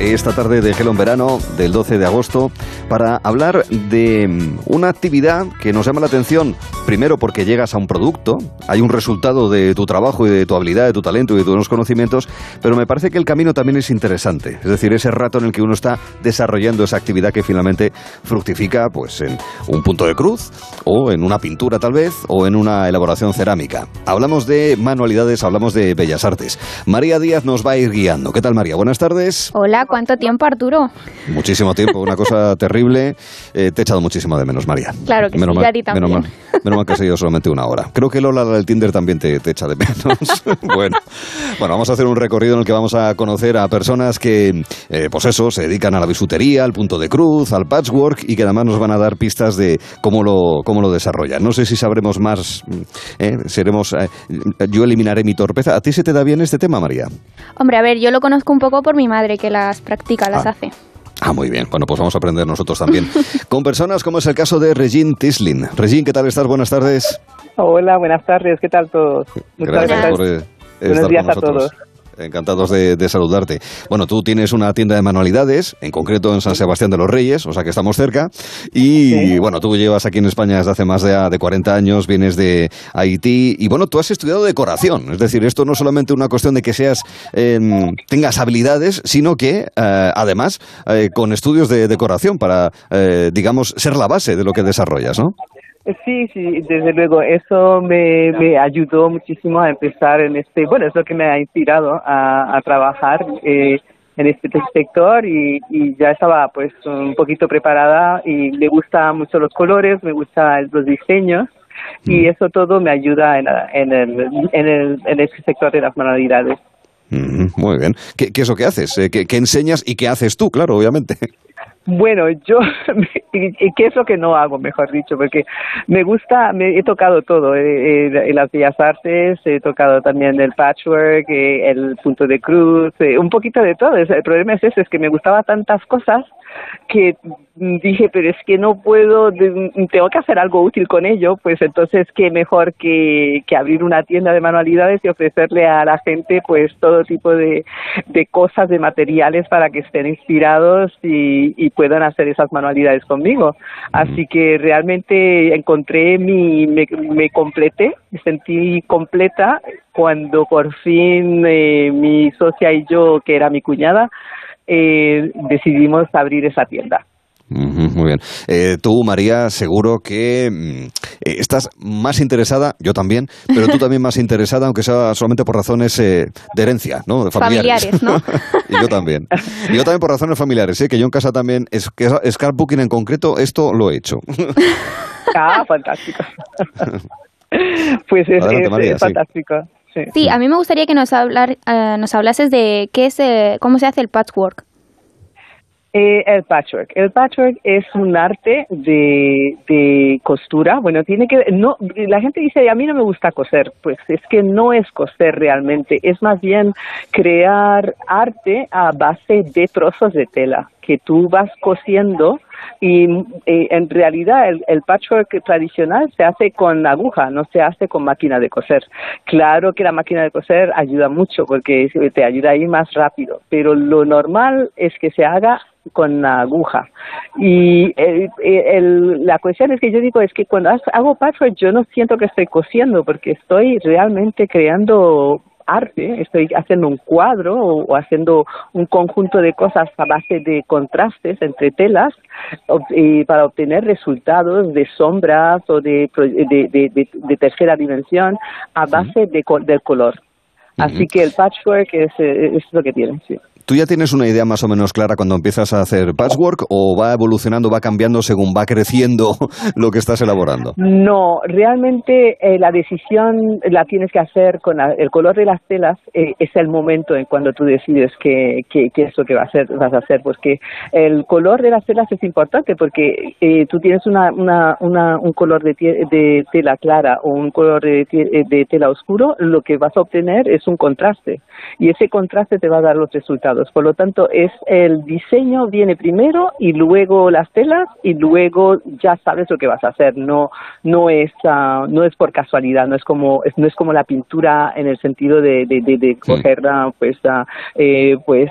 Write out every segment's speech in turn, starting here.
esta tarde de Gelo en Verano del 12 de agosto para hablar de mm, una actividad que nos llama la atención, primero porque llegas a un producto, hay un resultado de tu trabajo y de tu habilidad, de tu talento y de tus conocimientos, pero me parece que el camino también es interesante, es decir, ese rato en el que uno está desarrollando esa actividad que finalmente fructifica pues en un punto de cruz o en una pintura tal vez o en una elaboración cerámica. Hablamos de manualidades, hablamos de bellas artes. María Díaz nos va a ir guiando. ¿Qué tal María? Buenas tardes. Hola, ¿cuánto tiempo Arturo? Muchísimo tiempo, una cosa terrible. Eh, te he echado muchísimo de menos, María. Claro que menos sí, mal, a ti también. Menos mal, menos mal que has seguido solamente una hora. Creo que Lola del Tinder también te, te echa de menos. bueno, bueno, vamos a hacer un recorrido en el que vamos a conocer a personas que, eh, pues eso, se dedican a la bisutería, al punto de cruz, al patchwork y que además nos van a dar pistas de cómo lo, cómo lo desarrollan. No sé si sabremos más, eh, seremos, eh, yo eliminaré mi torpeza. ¿A ti se te da bien este tema, María? Hombre, a ver, yo lo conozco un poco por mi madre que las practica, las Ah. hace. Ah, muy bien. Bueno, pues vamos a aprender nosotros también. Con personas como es el caso de Regine Tislin. Regine, ¿qué tal estás? Buenas tardes. Hola, buenas tardes, ¿qué tal todos? Muchas Gracias gracias. por eh, Buenos estar días con a todos. Encantados de, de saludarte. Bueno, tú tienes una tienda de manualidades, en concreto en San Sebastián de los Reyes, o sea que estamos cerca. Y bueno, tú llevas aquí en España desde hace más de, de 40 años, vienes de Haití. Y bueno, tú has estudiado decoración. Es decir, esto no es solamente una cuestión de que seas em, tengas habilidades, sino que eh, además eh, con estudios de decoración para, eh, digamos, ser la base de lo que desarrollas, ¿no? Sí, sí, desde luego, eso me, me ayudó muchísimo a empezar en este, bueno, es lo que me ha inspirado a, a trabajar eh, en este sector y, y ya estaba pues un poquito preparada y me gustan mucho los colores, me gustan los diseños y eso todo me ayuda en, en, el, en, el, en este sector de las manualidades. Ujú, muy bien. ¿Qué, qué es lo que haces? Eh, ¿Qué, qué enseñas y qué haces tú? Claro, obviamente. Bueno, yo, que es lo que no hago, mejor dicho, porque me gusta, me he tocado todo, eh, eh, las bellas artes, he tocado también el patchwork, eh, el punto de cruz, eh, un poquito de todo. El problema es ese, es que me gustaba tantas cosas que dije, pero es que no puedo, tengo que hacer algo útil con ello, pues entonces qué mejor que, que abrir una tienda de manualidades y ofrecerle a la gente pues todo tipo de, de cosas, de materiales para que estén inspirados y, y puedan hacer esas manualidades conmigo. Así que realmente encontré mi, me, me completé, me sentí completa cuando por fin eh, mi socia y yo, que era mi cuñada, eh, decidimos abrir esa tienda. Muy bien. Eh, tú, María, seguro que mm, eh, estás más interesada, yo también, pero tú también más interesada, aunque sea solamente por razones eh, de herencia, ¿no? De familiares. Familiares, ¿no? y yo también. Y yo también por razones familiares, ¿eh? que yo en casa también, es, que scrapbooking en concreto, esto lo he hecho. Ah, fantástico. pues es, Adelante, es- María, es sí. fantástico. Sí. Sí, a mí me gustaría que nos, hablar, eh, nos hablases de qué es, eh, cómo se hace el patchwork. Eh, el patchwork. El patchwork es un arte de, de costura. Bueno, tiene que no. La gente dice a mí no me gusta coser. Pues es que no es coser realmente. Es más bien crear arte a base de trozos de tela que tú vas cosiendo y eh, en realidad el, el patchwork tradicional se hace con aguja, no se hace con máquina de coser. Claro que la máquina de coser ayuda mucho porque te ayuda a ir más rápido, pero lo normal es que se haga con aguja. Y el- la cuestión es que yo digo es que cuando hago patchwork yo no siento que estoy cosiendo porque estoy realmente creando arte, estoy haciendo un cuadro o, o haciendo un conjunto de cosas a base de contrastes entre telas y para obtener resultados de sombras o de, de, de- de- tercera dimensión a base de, del color. Así que el patchwork es, eh, es lo que tiene, sí. ¿Tú ya tienes una idea más o menos clara cuando empiezas a hacer patchwork o va evolucionando, va cambiando según va creciendo lo que estás elaborando? No, realmente eh, la decisión la tienes que hacer con la- el color de las telas. eh, es el momento en cuando tú decides qué, qué, qué es lo que vas a, hacer, vas a hacer, porque el color de las telas es importante porque eh, tú tienes una, una, una, un color de, de tela clara o un color de, de tela oscuro, lo que vas a obtener es un contraste y ese contraste te va a dar los resultados Por lo tanto, es el diseño viene primero y luego las telas y luego ya sabes lo que vas a hacer. No no es ah, no es por casualidad. No es como no es como la pintura en el sentido de de, de, coger ah, pues ah, eh, pues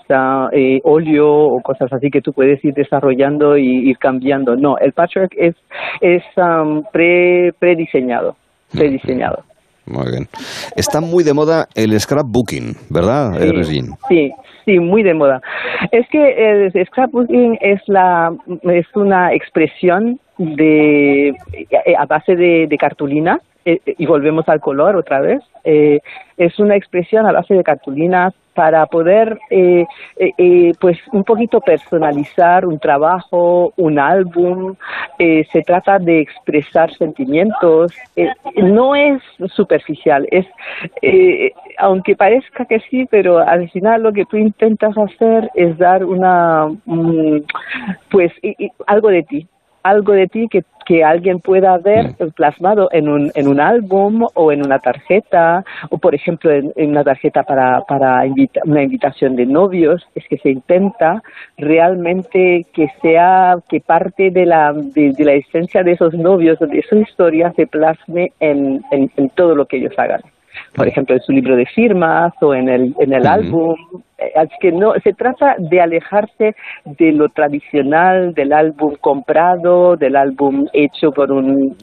eh, óleo o cosas así que tú puedes ir desarrollando y ir cambiando. No, el patchwork es es pre prediseñado prediseñado. Muy bien. Está muy de moda el scrapbooking, ¿verdad, sí, Sí, sí, muy de moda. Es que el scrapbooking es la es una expresión de a base de cartulina eh, y volvemos al color otra vez, eh, es una expresión a base de cartulinas para poder, eh, pues, un poquito personalizar un trabajo, un álbum. se trata de expresar sentimientos. no es superficial, es, aunque parezca que sí, pero al final lo que tú intentas hacer es dar una, pues, algo de ti algo de ti que, que alguien pueda ver mm. plasmado en un, en un álbum o en una tarjeta, o por ejemplo en, una tarjeta para, para una invitación de novios, es que se intenta realmente que sea, que parte de la, de, la esencia de esos novios, de esa historia se plasme en, en todo lo que ellos hagan por ejemplo, en su libro de firmas o en el, en el álbum. Eh, así que no, se trata de alejarse de lo tradicional, del álbum comprado, del álbum hecho por un,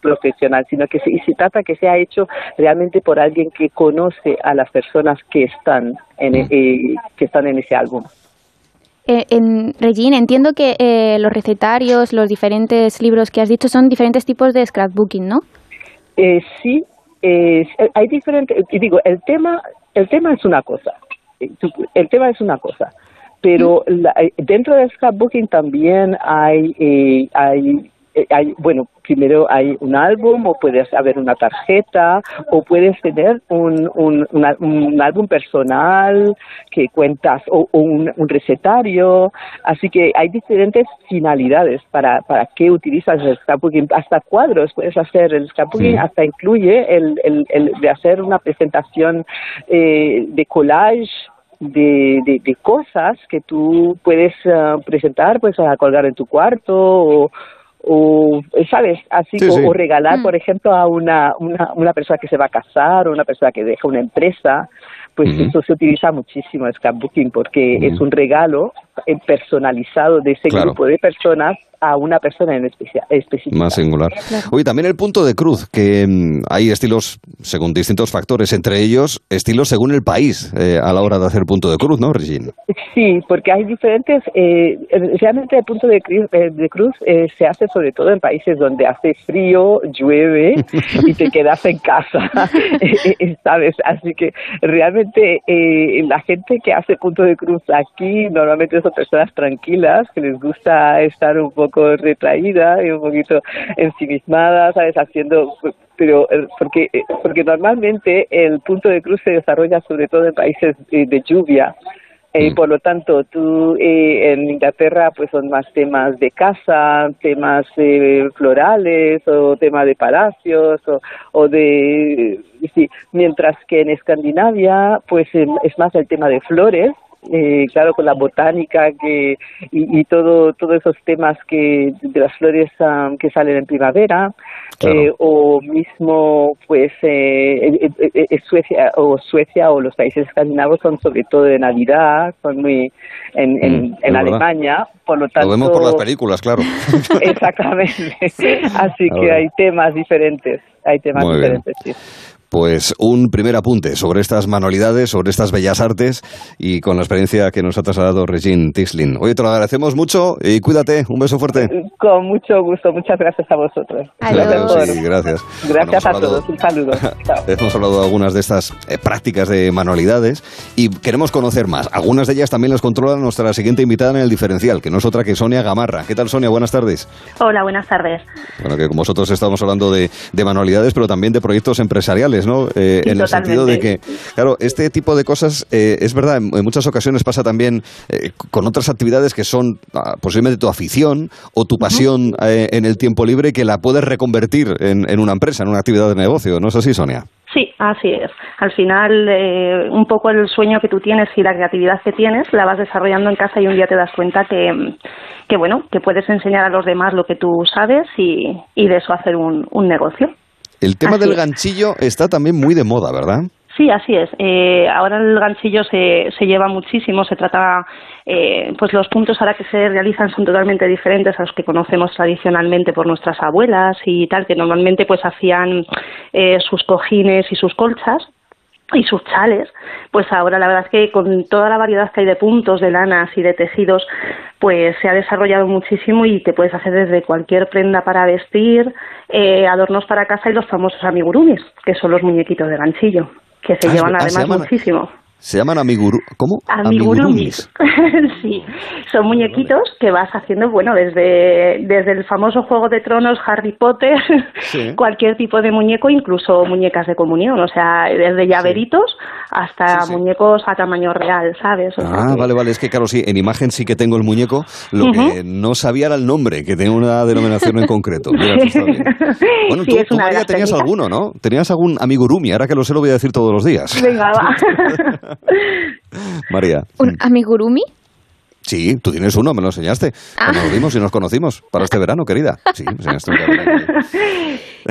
profesional, sino que se, se trata que sea hecho realmente por alguien que conoce a las personas que están en, eh, que están en ese álbum. Eh, en Regine, entiendo que eh, los recetarios, los diferentes libros que has dicho son diferentes tipos de scrapbooking, ¿no? Eh, sí, eh, hay diferentes, digo, el tema, el tema es una cosa, el tema es una cosa, pero eh, dentro del scrapbooking también hay, eh, hay eh, hay, bueno, primero hay un álbum o puedes haber una tarjeta o puedes tener un, un, un álbum personal que cuentas o, un, un, recetario. Así que hay diferentes finalidades para, para qué utilizas el scrapbooking. Hasta cuadros puedes hacer. El scrapbooking hasta incluye el, el, el, de hacer una presentación eh, de collage de, de, cosas que tú puedes uh, presentar, pues a colgar en tu cuarto o, o sabes así o regalar mm. por ejemplo a una, una una persona que se va a casar o una persona que deja una empresa pues eso se utiliza muchísimo el scrapbooking porque es un regalo eh, personalizado de ese grupo de personas a una persona en específico. Más singular. Oye, también el punto de cruz, que mm, hay estilos según distintos factores, entre ellos estilos según el país eh, a la hora de hacer punto de cruz, ¿no, Regina? Sí, porque hay diferentes, eh, realmente el punto de, eh, de cruz se hace sobre todo en países donde hace frío, llueve y te quedas en casa, ¿sabes? Así que realmente la gente que hace punto de cruz aquí normalmente son personas tranquilas, que les gusta estar un poco retraída y un poquito ensimismada, ¿sabes? Haciendo, pero eh, porque, eh, porque normalmente el punto de cruz se desarrolla sobre todo en países de, lluvia. y mm. por lo tanto, tú eh, en Inglaterra pues son más temas de casa, temas florales o temas de palacios o, o de... Sí, mientras que en Escandinavia pues es más el tema de flores eh, claro, con la botánica que, y, todo, todos esos temas que de las flores um, que salen en primavera, eh, o mismo, pues, eh, Suecia o Suecia o los países escandinavos son sobre todo de Navidad, son muy en, en, mm, en Alemania, por lo tanto. Lo vemos por las películas, claro. Exactamente. Así que hay temas diferentes, hay temas diferentes, sí pues un primer apunte sobre estas manualidades, sobre estas bellas artes y con la experiencia que nos ha trasladado Regine Tislin. Oye, te lo agradecemos mucho y cuídate. Un beso fuerte. Con mucho gusto. Muchas gracias a vosotros. Gracias. gracias. Gracias a todos. Un saludo. hemos hablado de algunas de estas eh, prácticas de manualidades y queremos conocer más. Algunas de ellas también las controla nuestra siguiente invitada en el diferencial, que no es otra que Sonia Gamarra. ¿Qué tal, Sonia? Buenas tardes. Hola, buenas tardes. Bueno, que con vosotros estamos hablando de manualidades, pero también de proyectos empresariales ¿no? Eh, en el sentido de que, claro, este tipo de cosas, eh, es verdad, en, muchas ocasiones pasa también eh, con otras actividades que son ah, posiblemente tu afición o tu pasión en el tiempo libre que la puedes reconvertir en, una empresa, en una actividad de negocio, ¿no es así, Sonia? Sí, así es. Al final, eh, un poco el sueño que tú tienes y la creatividad que tienes la vas desarrollando en casa y un día te das cuenta que, que bueno, que puedes enseñar a los demás lo que tú sabes y, y de eso hacer un, un negocio. El tema del ganchillo está también muy de moda, ¿verdad? Sí, así es. Eh, ahora el ganchillo se, se lleva muchísimo, se trata, eh, pues los puntos ahora que se realizan son totalmente diferentes a los que conocemos tradicionalmente por nuestras abuelas y tal, que normalmente pues hacían eh, sus cojines y sus colchas y sus chales, pues ahora la verdad es que con toda la variedad que hay de puntos, de lanas y de tejidos, pues se ha desarrollado muchísimo y te puedes hacer desde cualquier prenda para vestir, eh, adornos para casa y los famosos amigurumis, que son los muñequitos de ganchillo que se Ah, llevan ah, se además muchísimo. Se llaman amiguru... ¿Cómo? Amigurumis. sí, son muñequitos que vas haciendo, bueno, desde, desde el famoso Juego de Tronos, Harry Potter, Sí. cualquier tipo de muñeco, incluso muñecas de comunión, o sea, desde llaveritos hasta Sí, muñecos a tamaño real, ¿sabes? O sea Ah, que- vale, vale. Es que claro, sí, en imagen sí que tengo el muñeco. Lo que no sabía era el nombre, que tenía una denominación en concreto. Mira. Bueno, tú, es tú, María, tenías técnicas. alguno, ¿no? Tenías algún amigurumi. Ahora que lo sé, lo voy a decir todos los días. Venga, va. María. ¿Un amigurumi? Sí, tú tienes uno, me lo enseñaste. Ah. Nos vimos y nos conocimos. Para este verano, querida. Sí, me enseñaste un cabrón.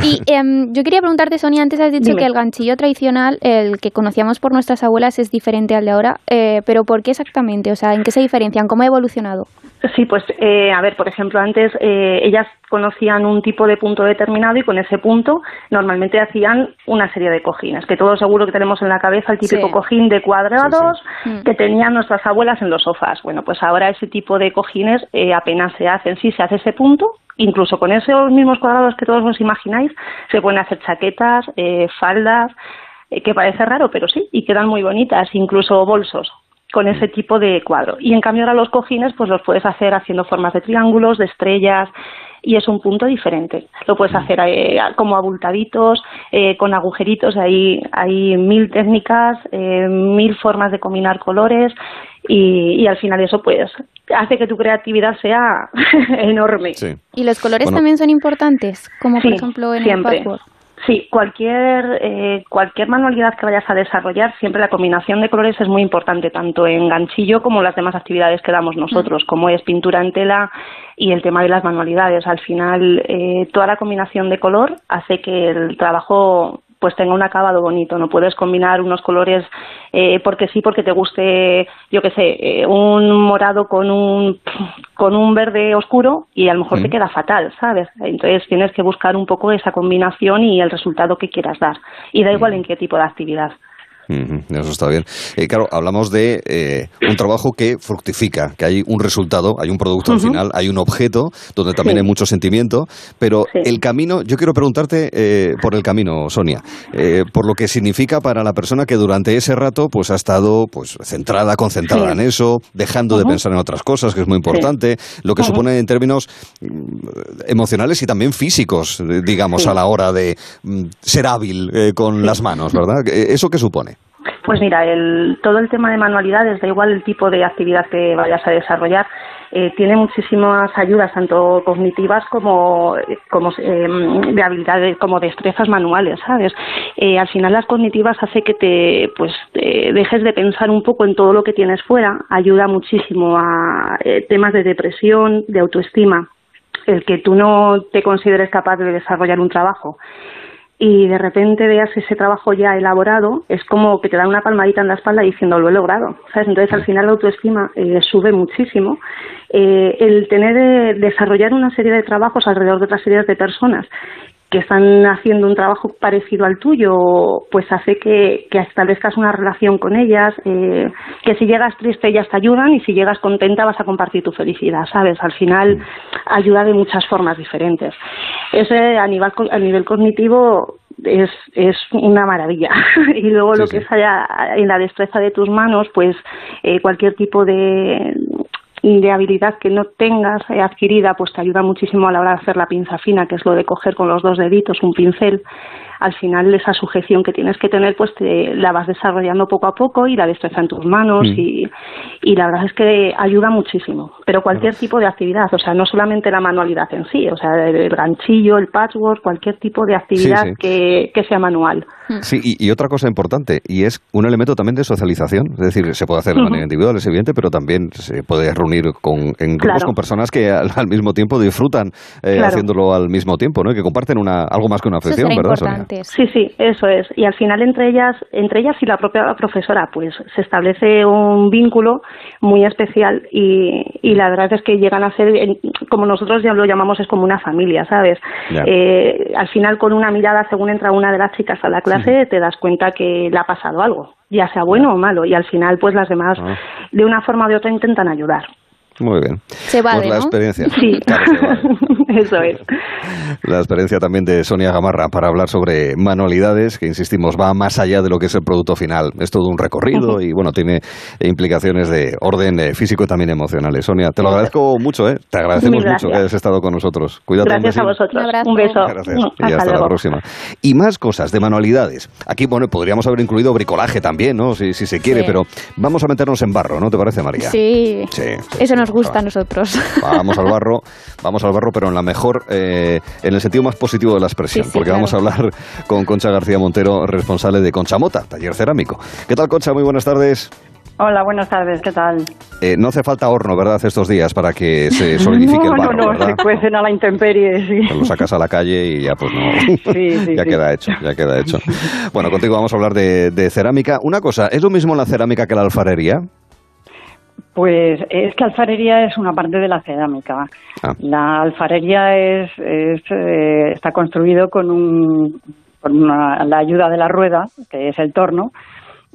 Y em, yo quería preguntarte, Sonia, antes has dicho Dime. que el ganchillo tradicional, el que conocíamos por nuestras abuelas, es diferente al de ahora, eh, pero ¿por qué exactamente? O sea, ¿en qué se diferencian? ¿Cómo ha evolucionado? Sí, pues eh, a ver, por ejemplo, antes eh, ellas conocían un tipo de punto determinado y con ese punto normalmente hacían una serie de cojines, que todos seguro que tenemos en la cabeza el típico Sí. cojín de cuadrados Sí, sí. Mm. que tenían nuestras abuelas en los sofás. Bueno, pues ahora ese tipo de cojines eh, apenas se hacen. Sí, se hace ese punto, incluso con esos mismos cuadrados que todos os imagináis, se pueden hacer chaquetas, eh, faldas, eh, que parece raro, pero sí, y quedan muy bonitas, incluso bolsos con ese tipo de cuadro. Y en cambio ahora los cojines pues los puedes hacer haciendo formas de triángulos, de estrellas y es un punto diferente. Lo puedes hacer eh, como abultaditos, eh, con agujeritos, hay, hay mil técnicas, eh, mil formas de combinar colores y, y al final eso pues hace que tu creatividad sea enorme. Sí. ¿Y los colores Bueno. también son importantes? Como por ejemplo en siempre. el patchwork. Sí, cualquier, eh, cualquier manualidad que vayas a desarrollar, siempre la combinación de colores es muy importante, tanto en ganchillo como las demás actividades que damos nosotros, como es pintura en tela y el tema de las manualidades. Al final, eh, toda la combinación de color hace que el trabajo pues tenga un acabado bonito. No puedes combinar unos colores eh, porque sí, porque te guste, yo qué sé, eh, un morado con un con un verde oscuro y a lo mejor te queda fatal, ¿sabes? Entonces tienes que buscar un poco esa combinación y el resultado que quieras dar. Y da igual en qué tipo de actividad. Eso está bien. Eh, claro, hablamos de eh, un trabajo que fructifica, que hay un resultado, hay un producto al final, hay un objeto donde también Sí. hay mucho sentimiento, pero Sí. el camino, yo quiero preguntarte eh, por el camino, Sonia, por lo que significa para la persona que durante ese rato pues ha estado pues centrada, concentrada Sí. en eso, dejando de pensar en otras cosas, que es muy importante, lo que supone en términos mm, emocionales y también físicos, digamos, a la hora de mm, ser hábil con las manos, ¿verdad? ¿Eso qué supone? Pues mira, el, todo el tema de manualidades, da igual el tipo de actividad que vayas a desarrollar, eh, tiene muchísimas ayudas, tanto cognitivas como, como eh, de habilidades, como destrezas manuales, ¿sabes? Eh, al final las cognitivas hace que te, pues, te dejes de pensar un poco en todo lo que tienes fuera, ayuda muchísimo a eh, temas de depresión, de autoestima, el que tú no te consideres capaz de desarrollar un trabajo y de repente veas ese trabajo ya elaborado, es como que te dan una palmadita en la espalda diciendo lo he logrado, ¿sabes? Entonces al final la autoestima eh, sube muchísimo. Eh, el tener, eh, desarrollar una serie de trabajos alrededor de otras series de personas que están haciendo un trabajo parecido al tuyo, pues hace que, que establezcas una relación con ellas, eh, que si llegas triste ellas te ayudan y si llegas contenta vas a compartir tu felicidad, ¿sabes? Al final ayuda de muchas formas diferentes. Ese a nivel, a nivel cognitivo es, es una maravilla. y luego lo que sí. es allá en la destreza de tus manos, pues eh, cualquier tipo de de habilidad que no tengas eh, adquirida, pues te ayuda muchísimo a la hora de hacer la pinza fina, que es lo de coger con los dos deditos un pincel, al final esa sujeción que tienes que tener, pues te, la vas desarrollando poco a poco y la destreza en tus manos mm. y, y la verdad es que ayuda muchísimo. Pero cualquier tipo de actividad, o sea, no solamente la manualidad en sí, o sea, el ganchillo, el patchwork, cualquier tipo de actividad Que, que sea manual. Mm. Sí, y, otra cosa importante, y es un elemento también de socialización. Es decir, se puede hacer de manera individual, es evidente, pero también se puede reunir con, en grupos con personas que al, mismo tiempo disfrutan eh, haciéndolo al mismo tiempo, ¿no? Y que comparten una, algo más que una afición, ¿verdad, Sonia? Sí, sí, eso es. Y al final entre ellas, entre ellas y la propia profesora, pues se establece un vínculo muy especial y, y la verdad es que llegan a ser, como nosotros ya lo llamamos, es como una familia, ¿sabes? Eh, al final con una mirada, según entra una de las chicas a la clase, te das cuenta que le ha pasado algo, ya sea bueno o malo, y al final pues las demás ah. de una forma o de otra intentan ayudar. Muy bien. Se vale, pues la experiencia. Sí, eso es. La experiencia también de Sonia Gamarra para hablar sobre manualidades, que insistimos, va más allá de lo que es el producto final. Es todo un recorrido y bueno, tiene implicaciones de orden eh, físico y también emocionales. Sonia, te lo agradezco mucho, ¿eh? Te agradecemos mucho que hayas estado con nosotros. Cuídate. Gracias a vosotros. Un, beso. Gracias. Y hasta, la próxima. Y más cosas de manualidades. Aquí, bueno, podríamos haber incluido bricolaje también, ¿no? Si, si se quiere, pero vamos a meternos en barro, ¿no te parece, María? Sí. Sí. Eso nos gusta a nosotros. Vamos al barro, vamos al barro, pero en la mejor, eh, en el sentido más positivo de la expresión, porque vamos a hablar con Concha García Montero, responsable de Concha Mota, taller cerámico. ¿Qué tal, Concha? Muy buenas tardes. Hola, buenas tardes, ¿qué tal? Eh, no hace falta horno, ¿verdad?, estos días para que se solidifique el barro, No, no, se cuecen a la intemperie, sí. lo sacas a la calle y ya pues no, sí, sí, ya queda hecho, ya queda hecho. Bueno, contigo vamos a hablar de, de cerámica. Una cosa, ¿es lo mismo la cerámica que la alfarería? Pues es que alfarería es una parte de la cerámica. Ah. La alfarería es, eh, está construido con, un, con la ayuda de la rueda, que es el torno,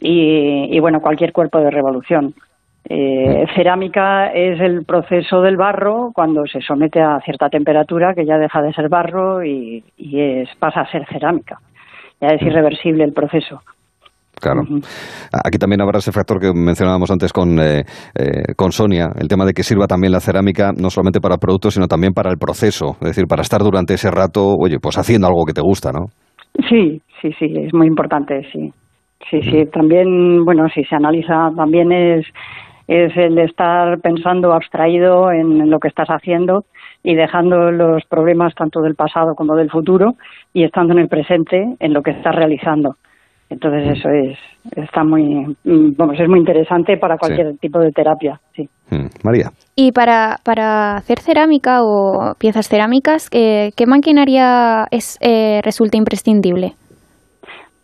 y, bueno, cualquier cuerpo de revolución. Eh, mm. cerámica es el proceso del barro cuando se somete a cierta temperatura que ya deja de ser barro y, y es, pasa a ser cerámica. Ya es mm. irreversible el proceso. Claro. Aquí también habrá ese factor que mencionábamos antes con, eh, eh, con Sonia, el tema de que sirva también la cerámica no solamente para productos, sino también para el proceso, es decir, para estar durante ese rato, oye, pues haciendo algo que te gusta, ¿no? Sí, sí, sí, es muy importante, sí. Sí, sí, también, bueno, si se analiza, también es, es el estar pensando abstraído en lo que estás haciendo y dejando los problemas tanto del pasado como del futuro y estando en el presente en lo que estás realizando. Entonces eso es está muy vamos es muy interesante para cualquier tipo de terapia, sí. Mm, María. Y para, para hacer cerámica o piezas cerámicas, ¿qué, qué maquinaria es eh, resulta imprescindible?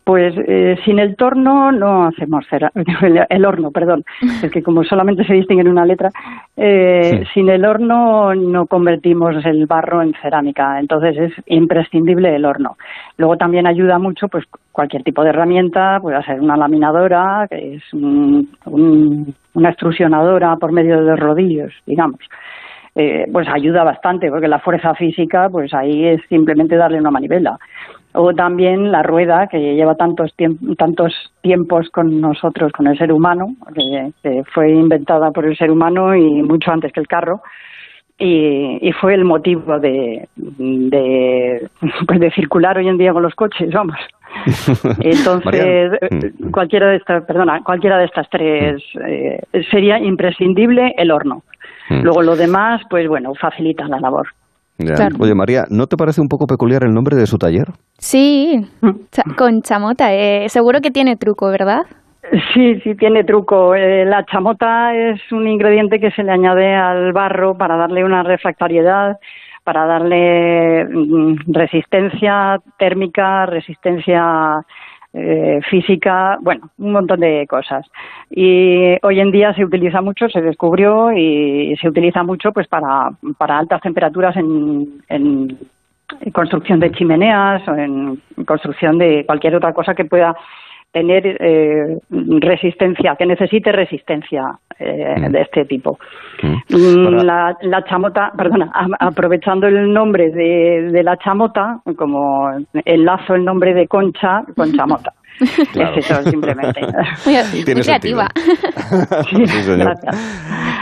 Pues eh, sin el torno no hacemos el, el, horno, perdón, es que como solamente se distingue en una letra, eh, sin el horno no convertimos el barro en cerámica, entonces es imprescindible el horno. Luego también ayuda mucho pues cualquier tipo de herramienta, puede ser una laminadora, que es una extrusionadora por medio de rodillos, digamos. Eh, pues ayuda bastante porque la fuerza física pues ahí es simplemente darle una manivela o también la rueda que lleva tantos, tantos tiempos con nosotros, con el ser humano, que, fue inventada por el ser humano y mucho antes que el carro. Y, fue el motivo de, de, pues de circular hoy en día con los coches, vamos. Entonces, mm. cualquiera de estas, perdona, cualquiera de estas tres eh, sería imprescindible el horno. Mm. Luego lo demás, pues bueno, facilita la labor. Oye, María, ¿no te parece un poco peculiar el nombre de su taller? Sí, con chamota. Eh, seguro que tiene truco, ¿verdad? Sí, sí tiene truco. Eh, la chamota es un ingrediente que se le añade al barro para darle una refractariedad, para darle mm, resistencia térmica, resistencia eh, física, bueno, un montón de cosas. Y hoy en día se utiliza mucho, se descubrió y se utiliza mucho pues para, para altas temperaturas en, en construcción de chimeneas o en construcción de cualquier otra cosa que pueda tener eh, resistencia, que necesite resistencia eh, mm. de este tipo. Mm. Mm, la, la, chamota, perdona, aprovechando el nombre de, de, la chamota, como enlazo el nombre de Concha con chamota. Es eso, simplemente. Muy, creativa. sí, gracias.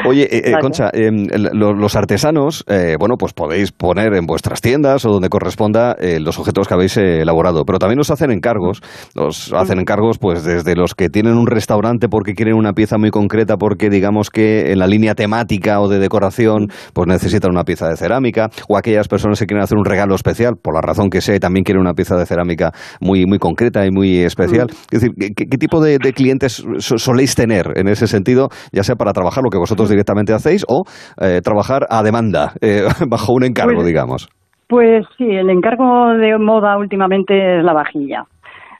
Oye, eh, eh, Concha, em, los artesanos, eh, bueno, pues podéis poner en vuestras tiendas o donde corresponda los objetos que habéis elaborado, pero también os hacen encargos. Os hacen encargos, pues desde los que tienen un restaurante porque quieren una pieza muy concreta, porque digamos que en la línea temática o de decoración, pues necesitan una pieza de cerámica, o aquellas personas que quieren hacer un regalo especial, por la razón que sea, y también quieren una pieza de cerámica muy, muy concreta y muy especial. Es decir, ¿qué, tipo de, clientes soléis tener en ese sentido, ya sea para trabajar lo que vosotros directamente hacéis o eh, trabajar a demanda, eh, bajo un encargo, pues, digamos? Pues sí, el encargo de moda últimamente es la vajilla.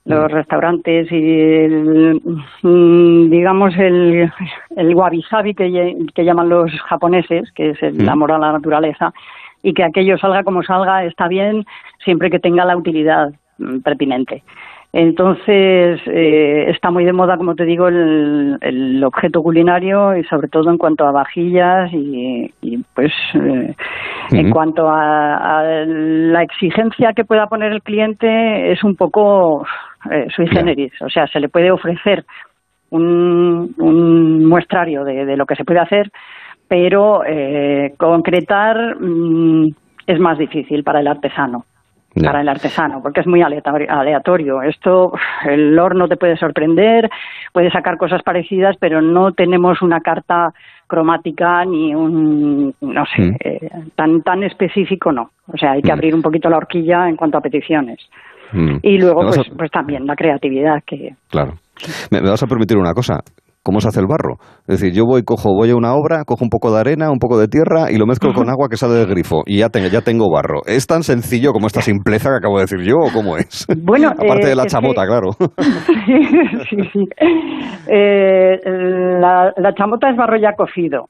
Los mm. restaurantes y, mm, digamos, el, el que, que, llaman los japoneses, que es el mm. amor a la naturaleza, y que aquello salga como salga está bien siempre que tenga la utilidad pertinente. Entonces, eh, está muy de moda, como te digo, el, objeto culinario y sobre todo en cuanto a vajillas y, pues eh, en cuanto a, la exigencia que pueda poner el cliente es un poco eh, sui generis. O sea, se le puede ofrecer un, muestrario de, lo que se puede hacer, pero concretar mm, es más difícil para el artesano para el artesano, porque es muy aleatorio. Esto, el horno te puede sorprender, puede sacar cosas parecidas, pero no tenemos una carta cromática ni un, no sé, mm. eh, tan, tan específico no. O sea, hay que mm. abrir un poquito la horquilla en cuanto a peticiones. Mm. Y luego, pues, pues también la creatividad que... Claro. ¿Me, vas a permitir una cosa? Cómo se hace el barro. Es decir, yo voy, cojo, voy a una obra, cojo un poco de arena, un poco de tierra y lo mezclo con agua que sale del grifo y ya tengo, ya tengo barro. ¿Es tan sencillo como esta simpleza que acabo de decir yo o cómo es? Bueno, aparte de la chamota, claro. sí, sí. Eh, la, la chamota es barro ya cocido.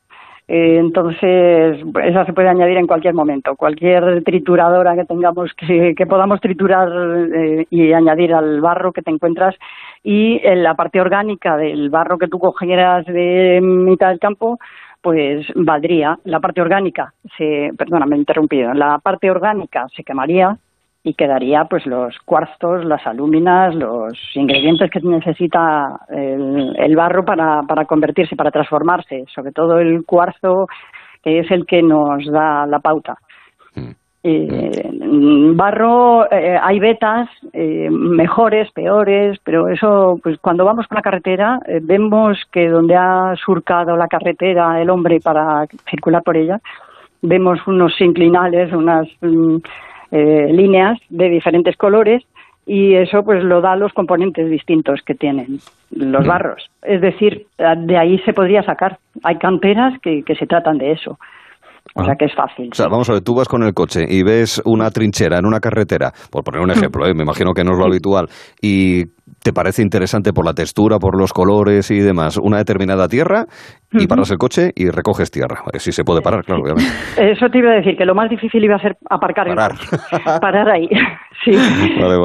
Eh, entonces, esa se puede añadir en cualquier momento. Cualquier trituradora que tengamos, que, podamos triturar eh, y añadir al barro que te encuentras. Y en la parte orgánica del barro que tú cogieras de mitad del campo, pues valdría. La parte orgánica, se, perdona, me he interrumpido. La parte orgánica se quemaría y quedaría pues los cuarzos, las alúminas, los ingredientes que necesita el, barro para, para convertirse, para transformarse, sobre todo el cuarzo que es el que nos da la pauta. Mm. Eh, barro, eh, hay vetas eh, mejores, peores, pero eso, pues cuando vamos por la carretera, vemos que donde ha surcado la carretera el hombre para circular por ella, vemos unos inclinales, unas mm, eh, líneas de diferentes colores y eso pues lo da los componentes distintos que tienen los barros. Es decir, de ahí se podría sacar. Hay canteras que, que se tratan de eso. O sea que es fácil. O sea, vamos a ver, tú vas con el coche y ves una trinchera en una carretera, por poner un ejemplo, ¿eh? me imagino que no es lo habitual, y te parece interesante por la textura, por los colores y demás, una determinada tierra y paras el coche y recoges tierra. Si se puede parar, claro, obviamente. Eso te iba a decir, que lo más difícil iba a ser aparcar parar. el parar ahí. sí.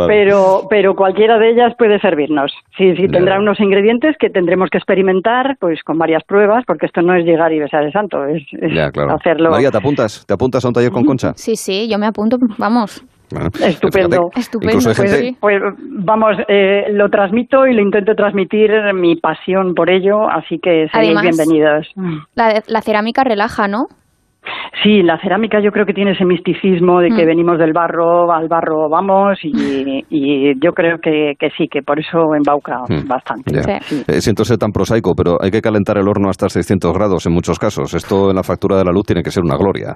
Pero, pero cualquiera de ellas puede servirnos. Sí, sí, tendrá unos ingredientes que tendremos que experimentar pues con varias pruebas, porque esto no es llegar y besar el santo, es, hacerlo. María, ¿te apuntas? ¿Te apuntas a un taller con Concha? Sí, sí, yo me apunto, vamos. Estupendo. Estupendo. Pues, pues, vamos, eh, lo transmito y lo intento transmitir mi pasión por ello, así que seréis bienvenidos. La, la cerámica relaja, ¿no? Sí, la cerámica yo creo que tiene ese misticismo de que mm. venimos del barro, al barro vamos, y, yo creo que, sí, que por eso embauca mm. bastante. Eh, siento ser tan prosaico, pero hay que calentar el horno hasta 600 grados en muchos casos. Esto en la factura de la luz tiene que ser una gloria.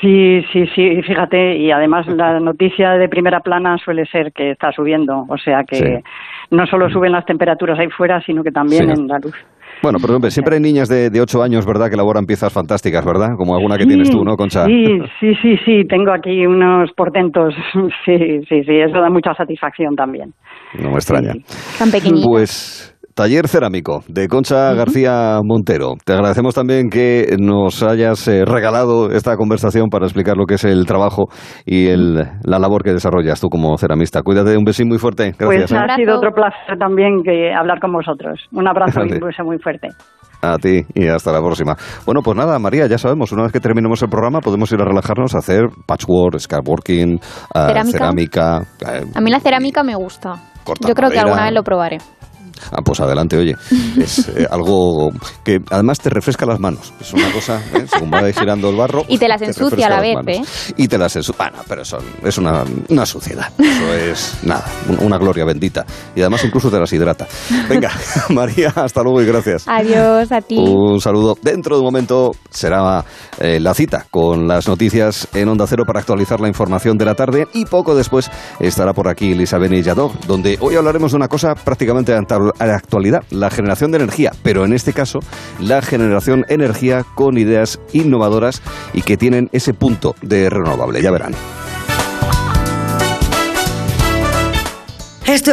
Sí, sí, sí, fíjate, y además la noticia de primera plana suele ser que está subiendo, o sea que no solo suben las temperaturas ahí fuera, sino que también en la luz. Bueno, pero hombre, siempre hay niñas de, de 8 años, ¿verdad?, que elaboran piezas fantásticas, ¿verdad? Como alguna que tienes tú, ¿no, Concha? Sí, sí, sí, sí, tengo aquí unos portentos. Sí, sí, sí, eso da mucha satisfacción también. No me extraña. Tan pequeñitos. Pues Taller Cerámico de Concha García Montero. Te agradecemos también que nos hayas eh, regalado esta conversación para explicar lo que es el trabajo y el, la labor que desarrollas tú como ceramista. Cuídate, un besín muy fuerte. Gracias. Pues ha sido otro placer también que hablar con vosotros. Un abrazo y un beso muy fuerte. A ti y hasta la próxima. Bueno, pues nada, María, ya sabemos, una vez que terminemos el programa podemos ir a relajarnos a hacer patchwork, scrapworking, eh, cerámica. cerámica a mí la cerámica me gusta. Yo creo que alguna vez lo probaré. Ah, pues adelante, oye. Es eh, algo que además te refresca las manos. Es una cosa, ¿eh? según va girando el barro. Y te las ensucia a la vez, ¿eh? Y te las ensucia. Bueno, pero eso es una, una suciedad. Eso es nada, una gloria bendita. Y además incluso te las hidrata. Venga, María, hasta luego y gracias. Adiós a ti. Un saludo. Dentro de un momento será eh, la cita con las noticias en Onda Cero para actualizar la información de la tarde y poco después estará por aquí Lisa Yadó, donde hoy hablaremos de una cosa prácticamente la actualidad, la generación de energía, pero en este caso la generación energía con ideas innovadoras y que tienen ese punto de renovable. Ya verán.